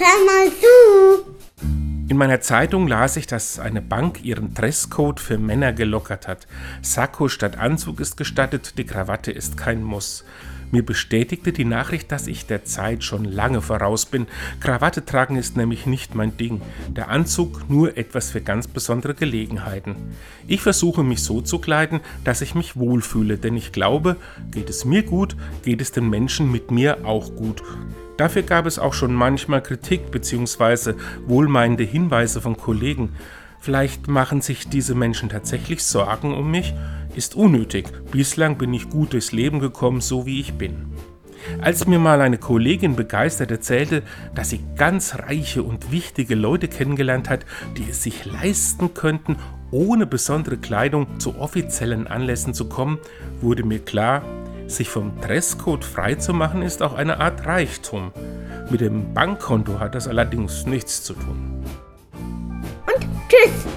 hör mal zu. In meiner Zeitung las ich, dass eine Bank ihren Dresscode für Männer gelockert hat. Sakko statt Anzug ist gestattet, die Krawatte ist kein Muss. Mir bestätigte die Nachricht, dass ich der Zeit schon lange voraus bin. Krawatte tragen ist nämlich nicht mein Ding. Der Anzug nur etwas für ganz besondere Gelegenheiten. Ich versuche mich so zu kleiden, dass ich mich wohlfühle, denn ich glaube, geht es mir gut, geht es den Menschen mit mir auch gut. Dafür gab es auch schon manchmal Kritik bzw. wohlmeinende Hinweise von Kollegen. Vielleicht machen sich diese Menschen tatsächlich Sorgen um mich? Ist unnötig. Bislang bin ich gut durchs Leben gekommen, so wie ich bin. Als mir mal eine Kollegin begeistert erzählte, dass sie ganz reiche und wichtige Leute kennengelernt hat, die es sich leisten könnten, ohne besondere Kleidung zu offiziellen Anlässen zu kommen, wurde mir klar, sich vom Dresscode freizumachen ist auch eine Art Reichtum. Mit dem Bankkonto hat das allerdings nichts zu tun. Und tschüss.